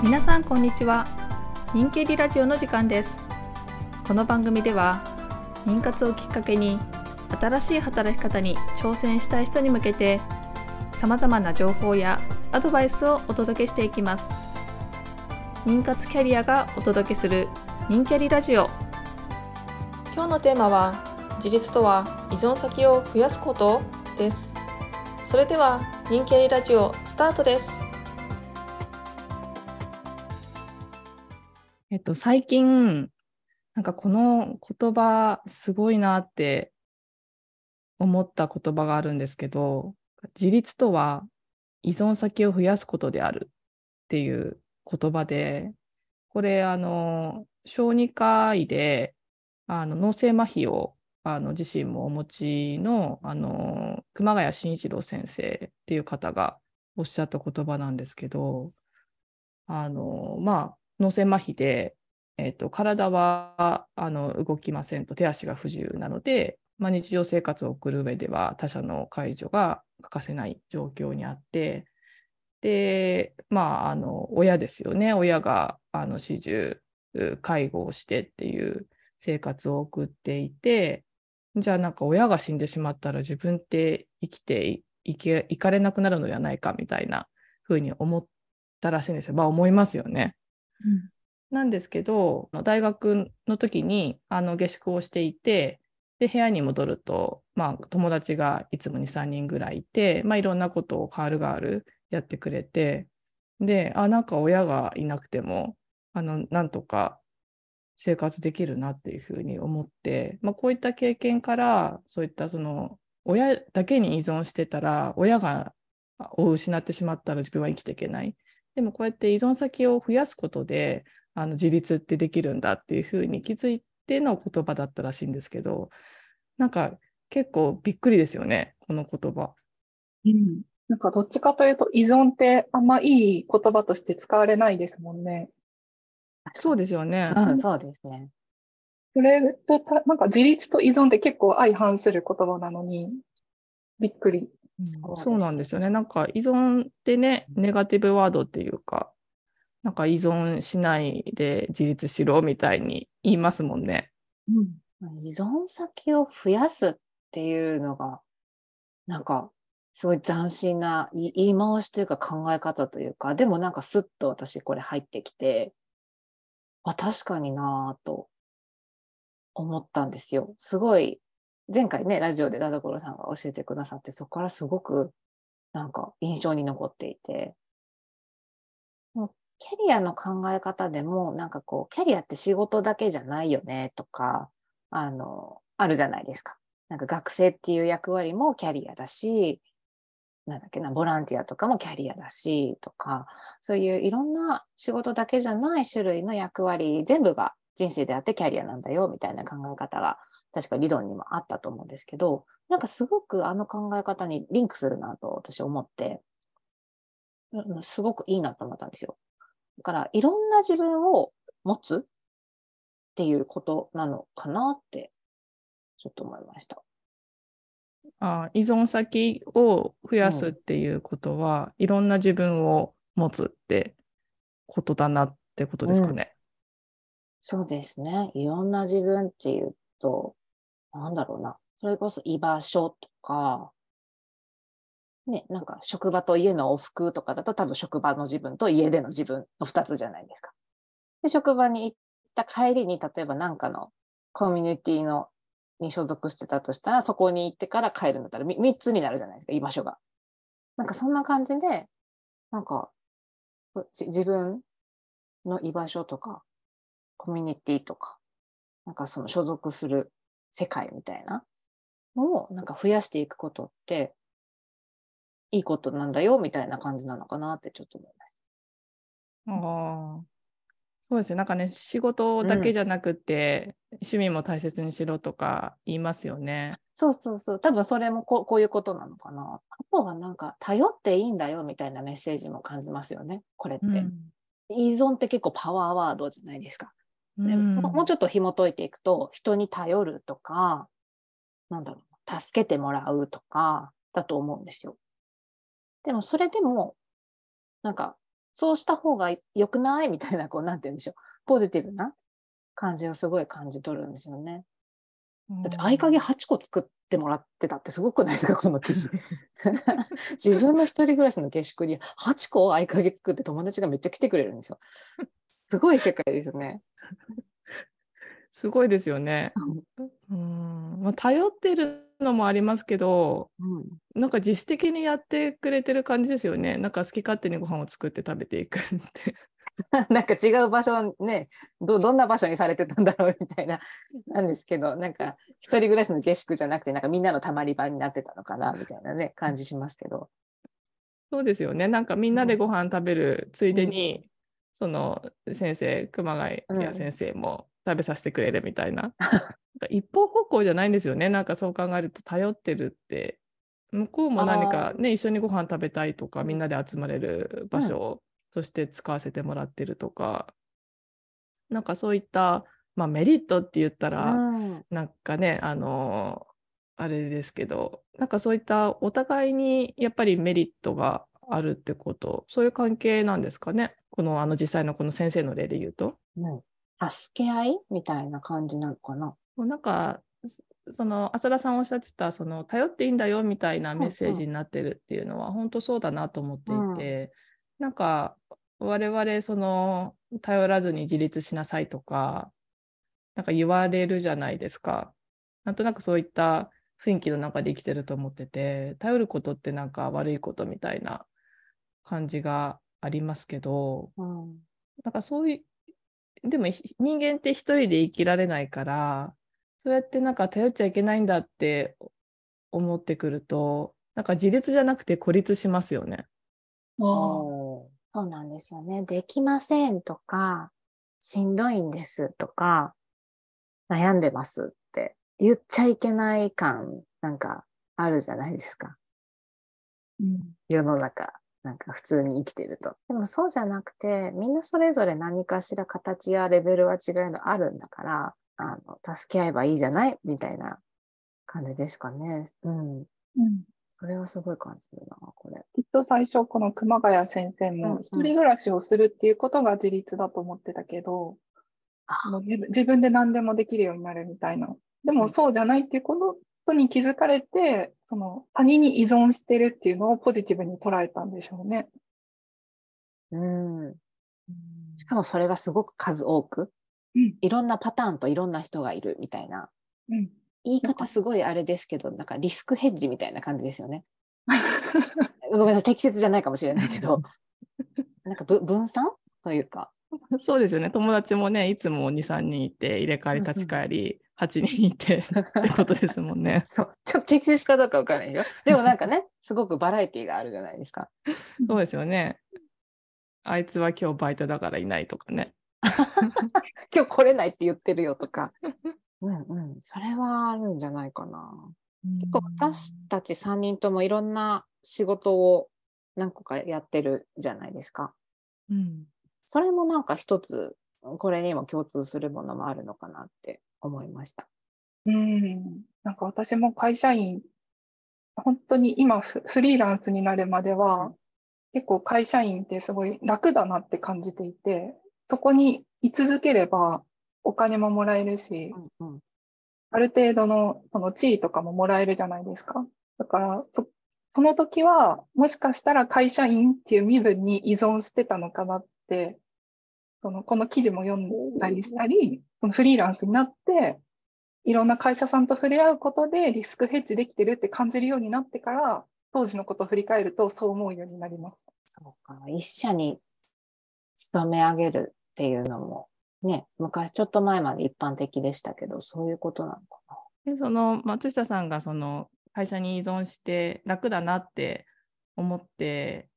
皆さんこんにちは。人気リラジオの時間です。この番組では妊活をきっかけに新しい働き方に挑戦したい人に向けて様々な情報やアドバイスをお届けしていきます。妊活キャリアがお届けする人キャリラジオ。今日のテーマは自立とは依存先を増やすことです。それでは人気ありラジオスタートです。っと最近なんかこの言葉すごいなって思った言葉があるんですけど自立とは依存先を増やすことであるっていう言葉でこれあの小児科医であの脳性麻痺をあの自身もお持ちのあの熊谷慎一郎先生っていう方がおっしゃった言葉なんですけどあのまあ脳性麻痺で、えーと、体はあの動きませんと手足が不自由なので、まあ、日常生活を送る上では他者の介助が欠かせない状況にあってでまああの親ですよね親があの始終介護をしてっていう生活を送っていてじゃあなんか親が死んでしまったら自分って生きていけいかれなくなるのではないかみたいなふうに思ったらしいんですよ。まあ思いますよね。なんですけど大学の時にあの下宿をしていてで部屋に戻ると、まあ、友達がいつも23人ぐらいいて、まあ、いろんなことを変わる変わるやってくれてであなんか親がいなくてもあのなんとか生活できるなっていうふうに思って、まあ、こういった経験からそういったその親だけに依存してたら親がを失ってしまったら自分は生きていけない。でもこうやって依存先を増やすことであの自立ってできるんだっていうふうに気づいての言葉だったらしいんですけどなんか結構びっくりですよねこの言葉。うん、なんかどっちかというと依存ってあんまいい言葉として使われないですもんね。そうですよね。うん、そうですね。それとた、なんか自立と依存って結構相反する言葉なのに、びっくり。うん、そうなんですよね。なんか依存ってね、ネガティブワードっていうか、なんか依存しないで自立しろみたいに言いますもんね。うん、依存先を増やすっていうのが、なんかすごい斬新な言い回しというか考え方というか、でもなんかスッと私これ入ってきて、あ、確かになぁと思ったんですよ。すごい、前回ね、ラジオで田所さんが教えてくださって、そこからすごくなんか印象に残っていて、キャリアの考え方でも、なんかこう、キャリアって仕事だけじゃないよねとか、あの、あるじゃないですか。なんか学生っていう役割もキャリアだし、なんだっけな、ボランティアとかもキャリアだし、とか、そういういろんな仕事だけじゃない種類の役割、全部が人生であってキャリアなんだよ、みたいな考え方が、確か理論にもあったと思うんですけど、なんかすごくあの考え方にリンクするなと私思って、すごくいいなと思ったんですよ。だから、いろんな自分を持つっていうことなのかなって、ちょっと思いました。あ依存先を増やすっていうことは、うん、いろんな自分を持つってことだなってことですかね。うん、そうですね。いろんな自分っていうと、なんだろうな。それこそ居場所とか、ね、なんか職場と家の往復とかだと多分職場の自分と家での自分の2つじゃないですか。で、職場に行った帰りに、例えば何かのコミュニティのに所属してたとしたら、そこに行ってから帰るんだったら 3, 3つになるじゃないですか、居場所が。なんかそんな感じで、なんか、自分の居場所とか、コミュニティとか、なんかその所属する世界みたいなのをなんか増やしていくことって、いいことなんだよみたいな感じなのかなってちょっと思いました。ああ。そうですよ。なんかね、仕事だけじゃなくて、うん、趣味も大切にしろとか言いますよね。そうそうそう。多分それもここういうことなのかな。あとはなんか、頼っていいんだよみたいなメッセージも感じますよね、これって。うん、依存って結構パワーワードじゃないですか。うん、もうちょっと紐解いていくと、人に頼るとか、なんだろう、助けてもらうとか、だと思うんですよ。でもそれでも、なんか、そうした方が良くないみたいな、こう、なんて言うんでしょう。ポジティブな感じをすごい感じ取るんですよね。だって合鍵8個作ってもらってたってすごくないですか この記事。自分の一人暮らしの下宿に8個合鍵作って友達がめっちゃ来てくれるんですよ。すごい世界ですよね。すごいですよね。うんまあ、頼ってるのもありますけど、うん、なんか自主的にやってくれてる感じですよね。なんか好き勝手にご飯を作って食べていくって。なんか違う場所ねどどんな場所にされてたんだろうみたいななんですけどなんか一人暮らしの下宿じゃなくてなんかみんなのたまり場になってたのかなみたいなね感じしますけど。そうですよね。なんかみんなでご飯食べるついでに、その先生熊谷先生も食べさせてくれるみたいな。一方方向じゃないんですよね。なんかそう考えると頼ってるって。向こうも何かね一緒にご飯食べたいとかみんなで集まれる場所として使わせてもらってるとか、なんかそういった、まあ、メリットって言ったら、うん。なんかねあのあれですけど。なんかそういったお互いにやっぱりメリットがあるってこと。そういう関係なんですかねこのあの実際のこの先生の例で言うと。うん助け合いみたいな感じなのかな？もうなんかそその浅田さんおっしゃってたその頼っていいんだよみたいなメッセージになってるっていうのは本当そうだなと思っていて、なんか我々その頼らずに自立しなさいとかなんか言われるじゃないですか。なんとなくそういった雰囲気の中で生きてると思ってて頼ることってなんか悪いことみたいな感じがありますけどうんなんかそういうでもひ人間って一人で生きられないからそうやってなんか頼っちゃいけないんだって思ってくるとなんか自立じゃなくて孤立しますよね。あそうなんですよね。できませんとか、しんどいんですとか、悩んでますって言っちゃいけない感なんかあるじゃないですか。うん世の中、なんか普通に生きてると。でもそうじゃなくて、みんなそれぞれ何かしら形やレベルは違いのあるんだから、あの助け合えばいいじゃないみたいな感じですかね。うん。うんそれはすごい感じるな、これ。きっと最初、この熊谷先生うんうんも一人暮らしをするっていうことが自立だと思ってたけど、あもう自分自分で何でもできるようになるみたいな。でもそうじゃないっていうことに気づかれて、その他人に依存してるっていうのをポジティブに捉えたんでしょうね。うん。しかもそれがすごく数多く、うんいろんなパターンといろんな人がいるみたいな。うん。言い方すごいあれですけど、なんかリスクヘッジみたいな感じですよね。ごめんなさい、適切じゃないかもしれないけど、なんかぶ分散というか。そうですよね友達もねいつも23人いて入れ替わり立ち替わり8人いて ってことですもんね。そう、ちょっと適切かどうかわからないでしょ。でもなんかね、すごくバラエティーがあるじゃないですか。そうですよね。あいつは今日バイトだからいないとかね。今日来れないって言ってるよとか。うんうん、それはあるんじゃないかな。結構私たち3人ともいろんな仕事を何個かやってるじゃないですか。うんそれもなんか一つこれにも共通するものもあるのかなって思いました。うん。なんか私も会社員、本当に今フフリーランスになるまでは、結構会社員ってすごい楽だなって感じていて、そこに居続ければお金ももらえるし、うんうんある程度のその地位とかももらえるじゃないですか。だからそ、その時は、もしかしたら会社員っていう身分に依存してたのかなって、そのこの記事も読んだりしたり、そのフリーランスになって、いろんな会社さんと触れ合うことでリスクヘッジできてるって感じるようになってから、当時のことを振り返るとそう思うようになります。そうか。一社に勤め上げるっていうのも、ね、昔ちょっと前まで一般的でしたけど、そういうことなのかな。でその松下さんがその会社に依存して楽だなって思って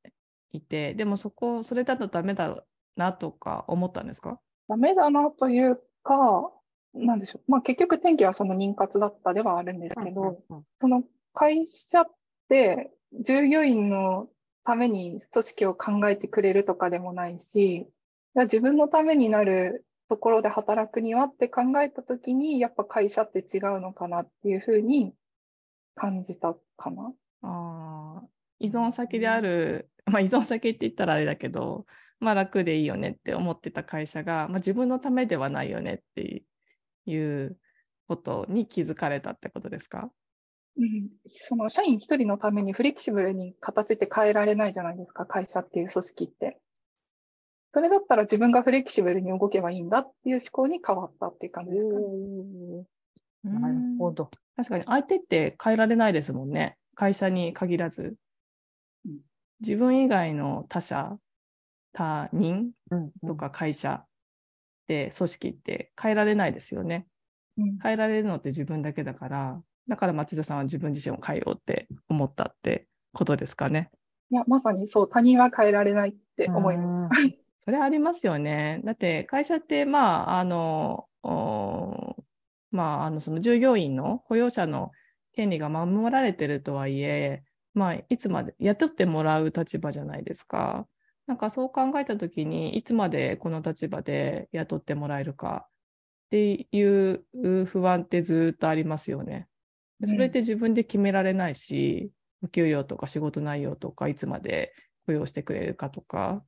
いてでもそこそれだとダメだなとか思ったんですか？ダメだなというか、なんでしょう。まあ結局天気はその妊活だったではあるんですけど、その会社って従業員のために組織を考えてくれるとかでもないし、自分のためになるところで働くにはって考えたときに、やっぱ会社って違うのかなっていうふうに感じたかな。あー依存先である、まあ、依存先って言ったらあれだけどまあ、楽でいいよねって思ってた会社が、まあ、自分のためではないよねっていうことに気づかれたってことですか？うん、その社員一人のためにフレキシブルに形って変えられないじゃないですか、会社っていう組織って。それだったら自分がフレキシブルに動けばいいんだっていう思考に変わったっていう感じですかね。なるほど。確かに相手って変えられないですもんね。会社に限らず。自分以外の他者、他人とか会社で組織って変えられないですよね。うん、変えられるのって自分だけだから、だから町田さんは自分自身を変えようって思ったってことですかね。いや、まさにそう、他人は変えられないって思います。それありますよね。だって会社って、まあ、あの、まあ、あのその従業員の雇用者の権利が守られてるとはいえ、まあ、いつまで雇ってもらう立場じゃないですか。なんかそう考えたときに、いつまでこの立場で雇ってもらえるかっていう不安ってずっとありますよね。それって自分で決められないし、お給料とか仕事内容とか、いつまで雇用してくれるかとか、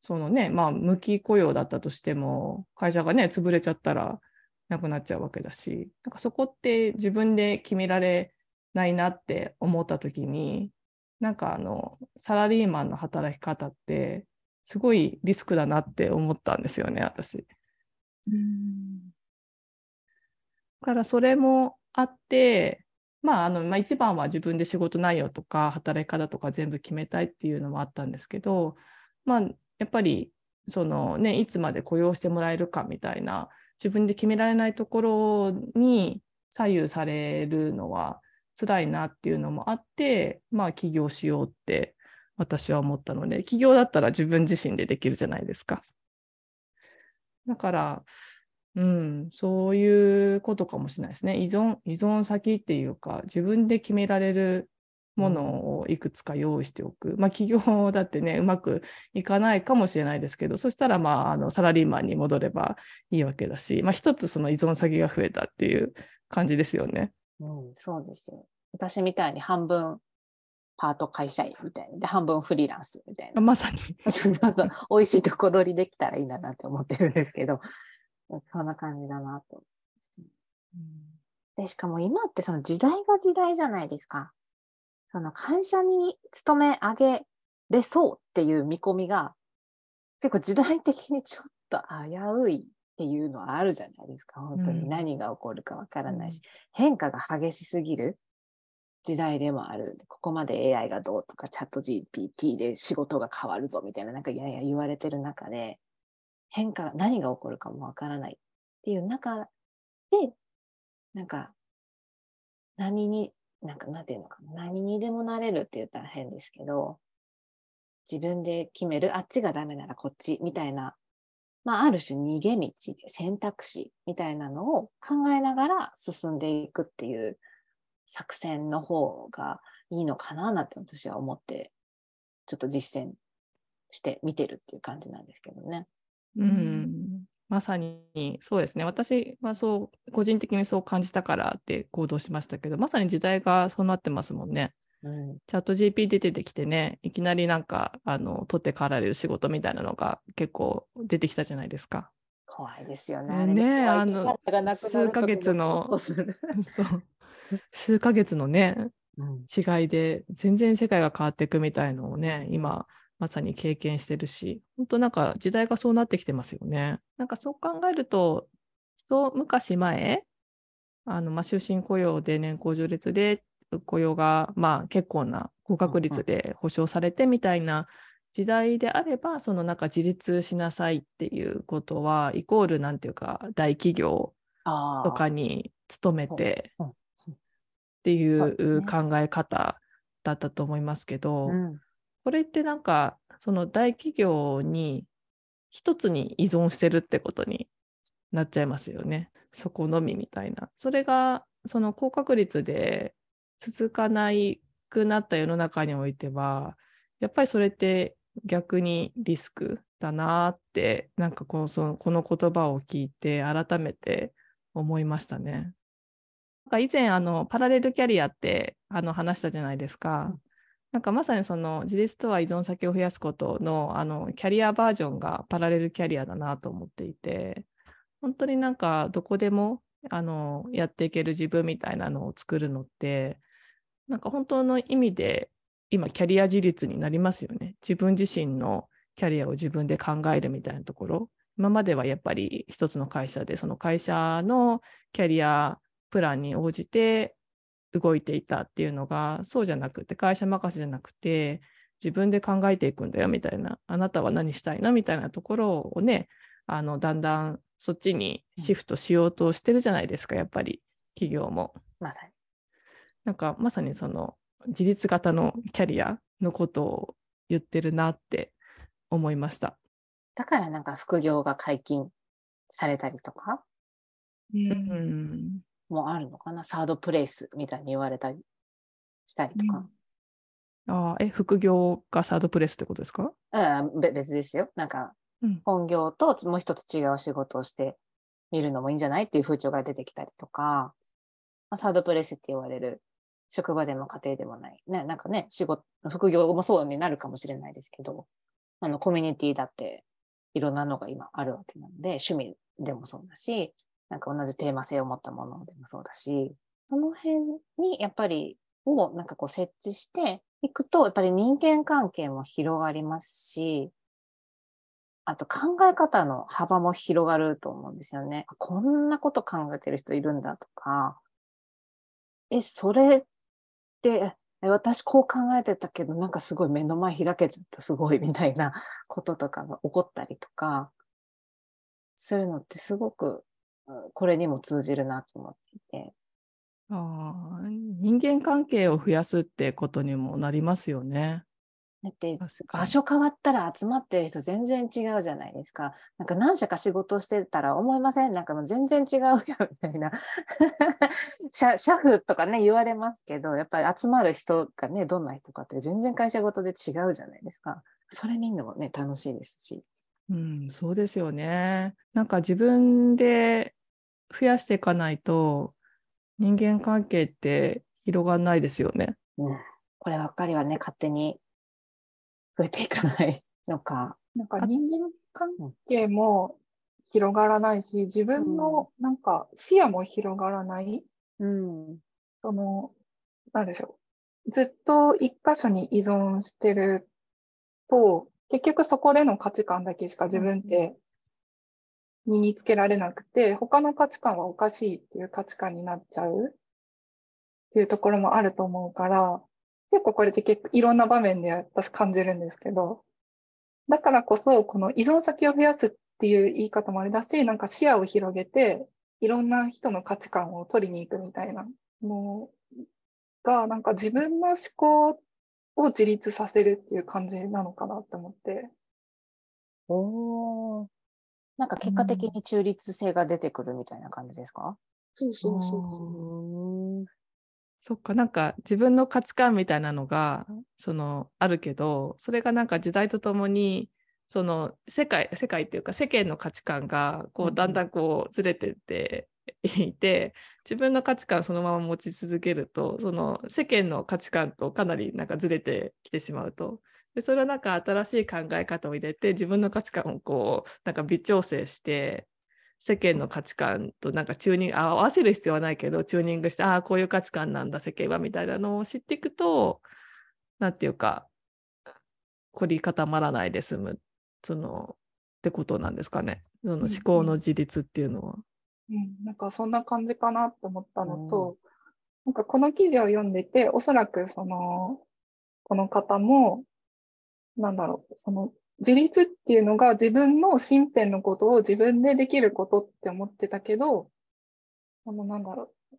そのね、まあ、無期雇用だったとしても、会社がね、潰れちゃったらなくなっちゃうわけだし、なんかそこって自分で決められないなって思った時に、なんかあの、サラリーマンの働き方って、すごいリスクだなって思ったんですよね、私。うんだからそれもあって、まあ、あの、まあ、一番は自分で仕事内容とか働き方とか全部決めたいっていうのもあったんですけど、まあ、やっぱり、そのね、いつまで雇用してもらえるかみたいな、自分で決められないところに左右されるのは辛いなっていうのもあって、まあ、起業しようって私は思ったので、起業だったら自分自身でできるじゃないですか。だから、うん、そういうことかもしれないですね。依存、依存先っていうか、自分で決められるものをいくつか用意しておく。まあ、企業だってね、うまくいかないかもしれないですけど、そしたら、まあ、あの、サラリーマンに戻ればいいわけだし、まあ、一つその依存先が増えたっていう感じですよね。うん、そうですよ。私みたいに半分パート会社員みたいな。で、半分フリーランスみたいな。まさに。そうそう。美味しいとこ取りできたらいいんだなって思ってるんですけど、そんな感じだなと。うん、で、しかも今ってその時代が時代じゃないですか。その会社に勤め上げれそうっていう見込みが、結構時代的にちょっと危ういっていうのはあるじゃないですか。本当に何が起こるかわからないし、うん、変化が激しすぎる時代でもある。ここまで AI がどうとか、チャット GPT で仕事が変わるぞみたいな、なんかやや言われてる中で、変化、何が起こるかもわからないっていう中で、なんか、何に、なんか、なんていうのかな、何にでもなれるって言ったら変ですけど、自分で決める、あっちがダメならこっちみたいな、まあ、ある種逃げ道、選択肢みたいなのを考えながら進んでいくっていう作戦の方がいいのかななんて私は思って、ちょっと実践して見てるっていう感じなんですけどね。うん、まさにそうですね。私はそう、個人的にそう感じたからって行動しましたけど、まさに時代がそうなってますもんね。うん、チャット GP 出てきてね、いきなりなんか、あの、取って代わられる仕事みたいなのが結構出てきたじゃないですか。怖いですよね。ねあの、数ヶ月の、そう、数ヶ月のね、うん、違いで全然世界が変わっていくみたいのをね、今、まさに経験してるし、本当なんか時代がそうなってきてますよね。なんかそう考えると、一昔前、あの、まあ、終身雇用で年功序列で雇用が、まあ、結構な高確率で保障されてみたいな時代であれば、そのなんか自立しなさいっていうことは、イコールなんていうか、大企業とかに勤めてっていう考え方だったと思いますけど、うん。これってなんか、その大企業に一つに依存してるってことになっちゃいますよね。そこのみみたいな。それが、その高確率で続かないくなった世の中においては、やっぱりそれって逆にリスクだなって、なんかこのそのこの言葉を聞いて改めて思いましたね。なんか以前あのパラレルキャリアってあの話したじゃないですか。なんかまさにその自立とは依存先を増やすことのあのキャリアバージョンがパラレルキャリアだなと思っていて、本当になんかどこでもあのやっていける自分みたいなのを作るのって、なんか本当の意味で今キャリア自立になりますよね。自分自身のキャリアを自分で考えるみたいなところ。今まではやっぱり一つの会社でその会社のキャリアプランに応じて動いていたっていうのがそうじゃなくて会社任せじゃなくて自分で考えていくんだよみたいなあなたは何したいのみたいなところをねあのだんだんそっちにシフトしようとしてるじゃないですかやっぱり企業も。まさに。なんかまさにその自立型のキャリアのことを言ってるなって思いました。だからなんか副業が解禁されたりとか？う。うんん、もあるのかな？サードプレイスみたいに言われたりしたりとか。あーえ副業がサードプレスってことですか？うん、べ別ですよ。なんかうん本業ともう一つ違う仕事をしてみるのもいいんじゃない？っていう風潮が出てきたりとか、まあ、サードプレイスって言われる職場でも家庭でもない。ね、なんかね、仕事、副業もそうになるかもしれないですけど、あのコミュニティだっていろんなのが今あるわけなので、趣味でもそうだし、なんか同じテーマ性を持ったものでもそうだし、その辺にやっぱりをなんかこう設置していくと、やっぱり人間関係も広がりますし、あと考え方の幅も広がると思うんですよね。こんなこと考えてる人いるんだとか、え、それ、私こう考えてたけど、なんかすごい目の前開けちゃった、すごいみたいな こととかが起こったりとか、そういうのってすごく、これにも通じるなと思っていて。あ人間関係を増やすってことにもなりますよね。だって場所変わったら集まってる人全然違うじゃないですか。なんか何社か仕事してたら思いません？なんかもう全然違うよみたいな。社社風とかね言われますけど、やっぱり集まる人がね、どんな人かって全然会社ごとで違うじゃないですか。それみんなもね、楽しいですし。うん、そうですよね。なんか自分で増やしていかないと人間関係って広がんないですよね。うん、こればっかりはね、勝手に増えていかないのか。なんかあ人間関係も広がらないし、自分のなんか視野も広がらない。うん。その、なんでしょう。ずっと一箇所に依存してると、結局そこでの価値観だけしか自分って身につけられなくて、他の価値観はおかしいっていう価値観になっちゃうっていうところもあると思うから、結構これって結構いろんな場面で私感じるんですけど、だからこそ、この依存先を増やすっていう言い方もあれだし、なんか視野を広げて、いろんな人の価値観を取りに行くみたいなのが、なんか自分の思考を自立させるっていう感じなのかなって思って。おー。なんか結果的に中立性が出てくるみたいな感じですか、そうそうそう。うーんそっか、なんか自分の価値観みたいなのがそのあるけど、それがなんか時代とともにその世界、世界っていうか世間の価値観がこうだんだんこうずれてっていて、自分の価値観そのまま持ち続けると、その世間の価値観とかなりなんかずれてきてしまうと。でそれはなんか新しい考え方を入れて自分の価値観をこうなんか微調整して世間の価値観となんかチューニングあ合わせる必要はないけどチューニングしてああこういう価値観なんだ世間はみたいなのを知っていくとなんていうか凝り固まらないで済むそのってことなんですかね。その思考の自立っていうのは。うん、なんかそんな感じかなって思ったのと、なんかこの記事を読んでて、おそらくその、この方も、なんだろう、その自立っていうのが自分の身辺のことを自分でできることって思ってたけど、あの、なんだろう、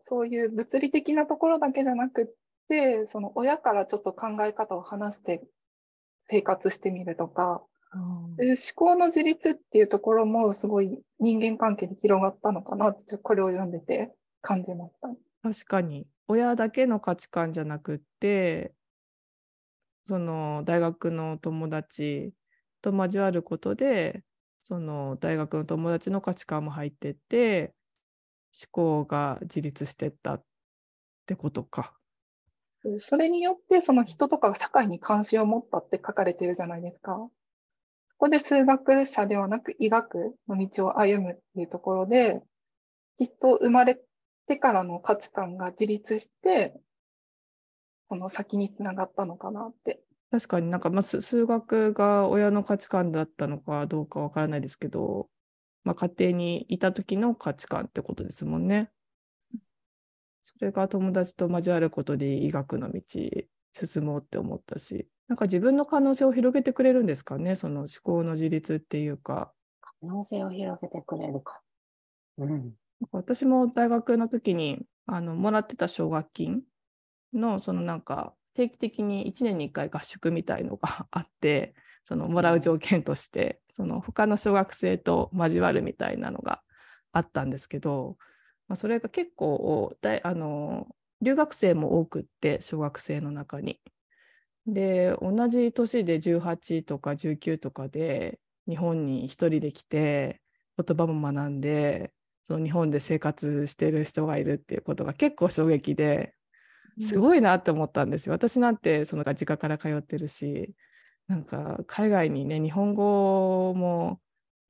そういう物理的なところだけじゃなくって、その親からちょっと考え方を話して生活してみるとか、そういう思考の自立っていうところもすごい人間関係で広がったのかなって、これを読んでて感じました。確かに。親だけの価値観じゃなくってその大学の友達と交わることでその大学の友達の価値観も入ってって思考が自立してったってことか。それによってその人とかが社会に関心を持ったって書かれてるじゃないですか。そこで数学者ではなく医学の道を歩むっていうところで、きっと生まれてからの価値観が自立して、その先につながったのかなって確かになんか、まあ、数学が親の価値観だったのかどうかわからないですけど、まあ、家庭にいた時の価値観ってことですもんね。それが友達と交わることで医学の道進もうって思ったし、なんか自分の可能性を広げてくれるんですかね、その思考の自立っていうか。可能性を広げてくれるか。うん、私も大学の時にあのもらってた奨学金のそのなんか定期的に1年に1回合宿みたいのが あってそのもらう条件としてその他の小学生と交わるみたいなのがあったんですけど、まあ、それが結構だあの留学生も多くって小学生の中に。で同じ年で18とか19とかで日本に1人で来て言葉も学んでその日本で生活してる人がいるっていうことが結構衝撃ですごいなって思ったんですよ。私なんてその実家から通ってるしなんか海外にね日本語も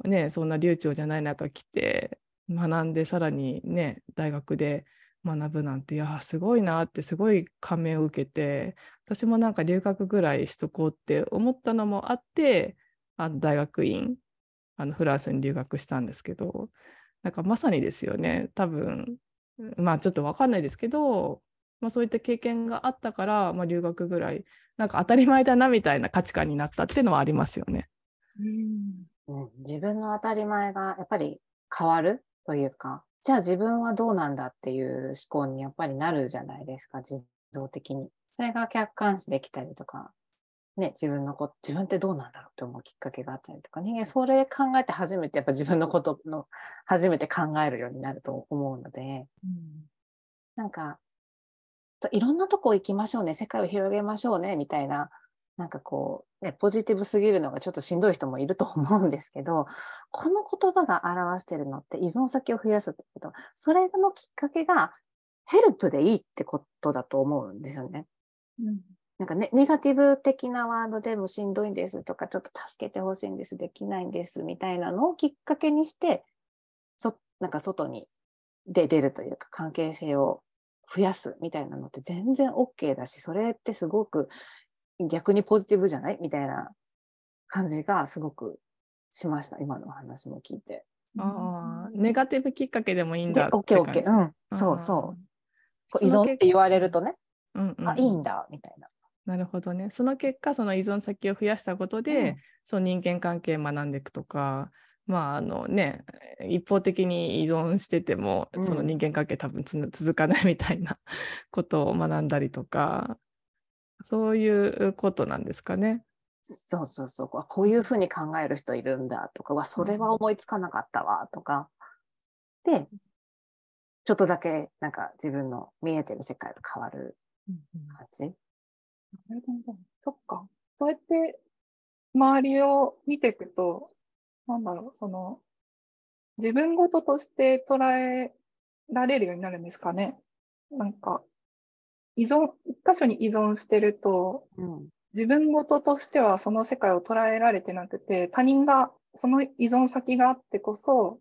ねそんな流暢じゃない中来て学んでさらにね大学で学ぶなんていやすごいなってすごい感銘を受けて私もなんか留学ぐらいしとこうって思ったのもあってあの大学院あのフランスに留学したんですけどなんかまさにですよね多分まあちょっと分かんないですけど、まあ、そういった経験があったから、まあ、留学ぐらいなんか当たり前だなみたいな価値観になったっていうのはありますよね。うん、自分の当たり前がやっぱり変わるというかじゃあ自分はどうなんだっていう思考にやっぱりなるじゃないですか、自動的に。それが客観視できたりとか、ね、自分のこと、自分ってどうなんだろうって思うきっかけがあったりとか、人間それ考えて初めてやっぱ自分のことの、初めて考えるようになると思うので、うん、なんか、いろんなとこ行きましょうね、世界を広げましょうね、みたいななんかこう、ね、ポジティブすぎるのがちょっとしんどい人もいると思うんですけど、この言葉が表してるのって依存先を増やすってこと、それのきっかけがヘルプでいいってことだと思うんですよね。うん、なんかね、ネガティブ的なワードでもしんどいんですとか、ちょっと助けてほしいんです、できないんですみたいなのをきっかけにして、そなんか外にで出るというか関係性を増やすみたいなのって全然 OK だし、それってすごく逆にポジティブじゃない？みたいな感じがすごくしました、今の話も聞いて。ああ、ネガティブきっかけでもいいんだオッケーオッケー。うん、そうそう。依存って言われるとね、うんうん、あ、いいんだ、みたいな。なるほどね。その結果、その依存先を増やしたことで、うん、その人間関係学んでいくとか、まああのね、一方的に依存してても、うん、その人間関係多分続かないみたいな ことを学んだりとか、そういうことなんですかね。そうそうそう。こういうふうに考える人いるんだとか、はそれは思いつかなかったわとか。で、ちょっとだけなんか自分の見えてる世界が変わる感じ。なるほど。そっか。そうやって周りを見ていくと、なんだろう、その、自分ごととして捉えられるようになるんですかね。なんか、依存、一箇所に依存してると、うん、自分事としてはその世界を捉えられてなくて、他人が、その依存先があってこそ、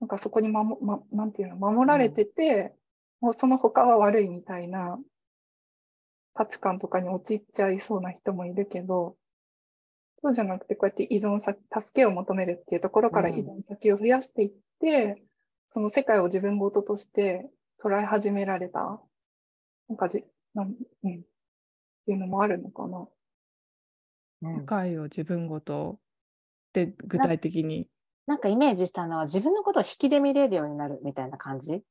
なんかそこに守、ま、なんていうの、守られてて、うん、もうその他は悪いみたいな価値観とかに陥っちゃいそうな人もいるけど、そうじゃなくて、こうやって依存先、助けを求めるっていうところから依存先を増やしていって、うん、その世界を自分事として捉え始められたなんかじ、なんうん、っていうのもあるのかな。世界を自分ごとで具体的にな。なんかイメージしたのは自分のことを引きで見れるようになるみたいな感じ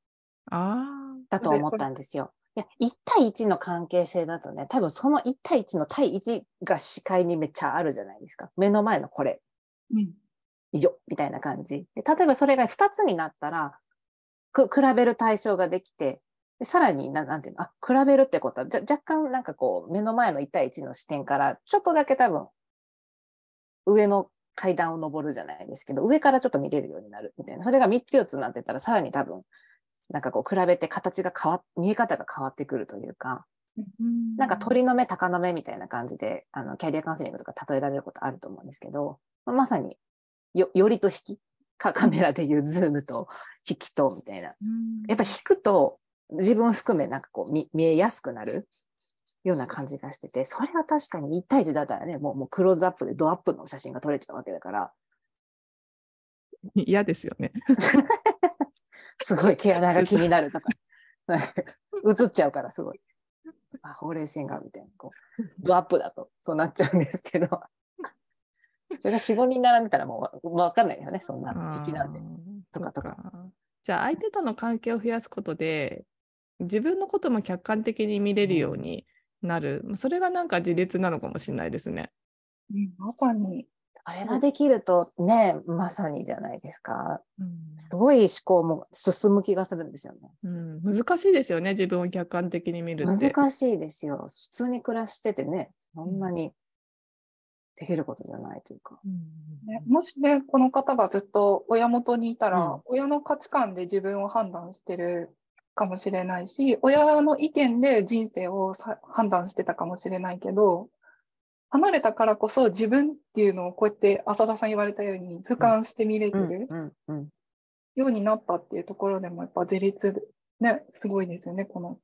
だと思ったんですよ。いや1対1の関係性だとね多分その1対1の対1が視界にめっちゃあるじゃないですか。目の前のこれ、うん、以上。みたいな感じ。で例えばそれが2つになったら比べる対象ができてでさらにな、なんていうの、あ、比べるってこと。は、じゃ若干なんかこう、目の前の1対1の視点から、ちょっとだけ多分、上の階段を登るじゃないですけど、上からちょっと見れるようになるみたいな。それが3つ4つになってたら、さらに多分、なんかこう、比べて形が変わっ、見え方が変わってくるというか、なんか鳥の目、鷹の目みたいな感じで、あのキャリアカウンセリングとか例えられることあると思うんですけど、まあ、まさによ、よりと引き、かカメラでいうズームと引きとみたいな。やっぱ引くと自分含めなんかこう見見えやすくなるような感じがしてて、それは確かに1対1だったらね、もうもうクローズアップでドアップの写真が撮れてたわけだから。嫌ですよね。すごい毛穴が気になるとか、映っちゃうからすごい。あ、ほうれい線がみたいな、こう、ドアップだとそうなっちゃうんですけど。それが4、5人並んでたらもうわかんないですよね、そんな引きなんで。とかとか。じゃあ相手との関係を増やすことで、自分のことも客観的に見れるようになる。うん、それがなんか自立なのかもしれないですね。うん、まさに。それができるとね、まさにじゃないですか。うん、すごい思考も進む気がするんですよね。うん、難しいですよね、自分を客観的に見るって。難しいですよ。普通に暮らしててね、そんなにできることじゃないというか。ね、もしね、この方がずっと親元にいたら、親の価値観で自分を判断してるかもしれないし、親の意見で人生を判断してたかもしれないけど、離れたからこそ自分っていうのをこうやって浅田さん言われたように俯瞰して見れてるようになったっていうところでもやっぱ自立ね、すごいですよね、この。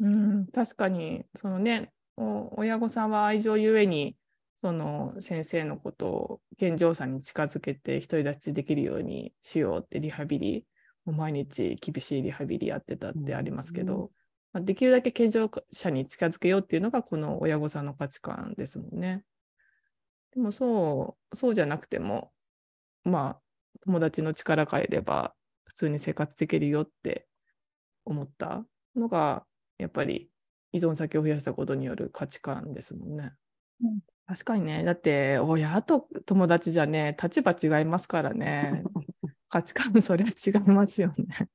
うん、確かに、そのね、親御さんは愛情ゆえに、その先生のことを健常者に近づけて独り立ちできるようにしようってリハビリ、毎日厳しいリハビリやってたってありますけど、まあ、できるだけ健常者に近づけようっていうのがこの親御さんの価値観ですもんね。でもそう、そうじゃなくても、まあ、友達の力借りれば普通に生活できるよって思ったのが、やっぱり依存先を増やしたことによる価値観ですもんね。うん、確かにね、だって親と友達じゃね、立場違いますからね。価値観それは違いますよね。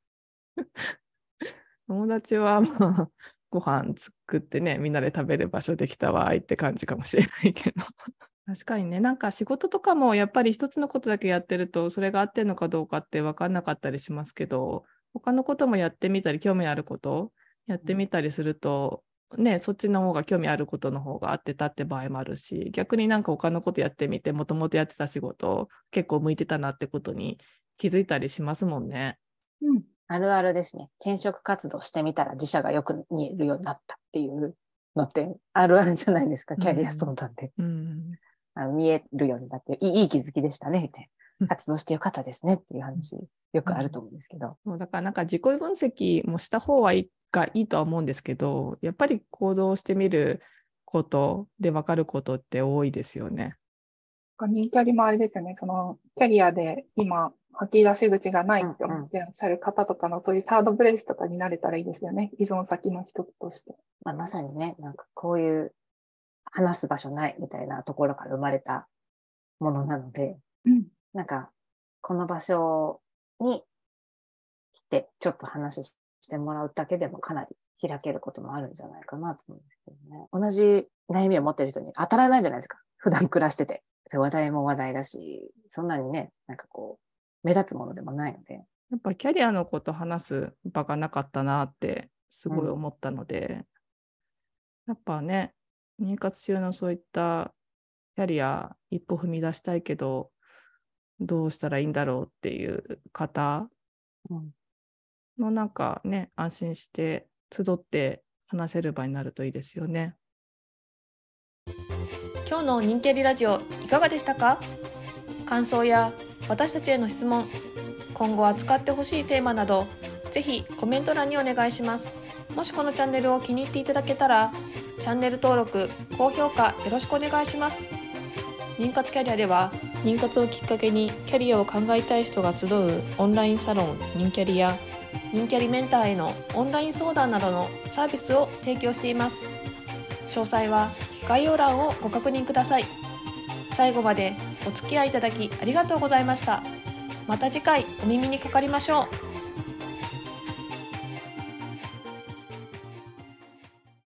友達はまあ、ご飯作ってね、みんなで食べる場所できたわいって感じかもしれないけど。確かにね、なんか仕事とかもやっぱり一つのことだけやってると、それが合ってるのかどうかって分かんなかったりしますけど、他のこともやってみたり、興味あることやってみたりすると、ね、そっちの方が興味あることの方が合ってたって場合もあるし、逆になんか他のことやってみて、もともとやってた仕事、結構向いてたなってことに気づいたりしますもんね。うん、あるあるですね。転職活動してみたら自社がよく見えるようになったっていうのってあるあるじゃないですか、キャリア相談で。うん、あの見えるようになっていい気づきでしたね、みたいな。活動してよかったですねっていう話、よくあると思うんですけど。うん、だからなんか自己分析もした方はいいがいいとは思うんですけど、やっぱり行動してみることで分かることって多いですよね。人キャリもあれですよね、そのキャリアで今吐き出し口がないって思ってらっしゃる方とかの、そういうサードブレースとかになれたらいいですよね。依存先の一つとして。まあ、まさにね、なんかこういう話す場所ないみたいなところから生まれたものなので、うん、なんかこの場所に来てちょっと話してもらうだけでもかなり開けることもあるんじゃないかなと思うんですけどね。同じ悩みを持ってる人に当たらないじゃないですか。普段暮らしてて。話題も話題だし、そんなにね、なんかこう、目立つものでもないので。やっぱキャリアのこと話す場がなかったなってすごい思ったので、うん、やっぱね、妊活中のそういったキャリア一歩踏み出したいけど、どうしたらいいんだろうっていう方のなんかね、安心して集って話せる場になるといいですよね。今日の人気ありラジオいかがでしたか？感想や私たちへの質問今後扱ってほしいテーマなどぜひコメント欄にお願いします。もしこのチャンネルを気に入っていただけたらチャンネル登録高評価よろしくお願いします。妊活キャリアでは妊活をきっかけにキャリアを考えたい人が集うオンラインサロン妊キャリや妊キャリメンターへのオンライン相談などのサービスを提供しています。詳細は概要欄をご確認ください。最後までお付き合いいただきありがとうございました。また次回お耳にかかりましょう。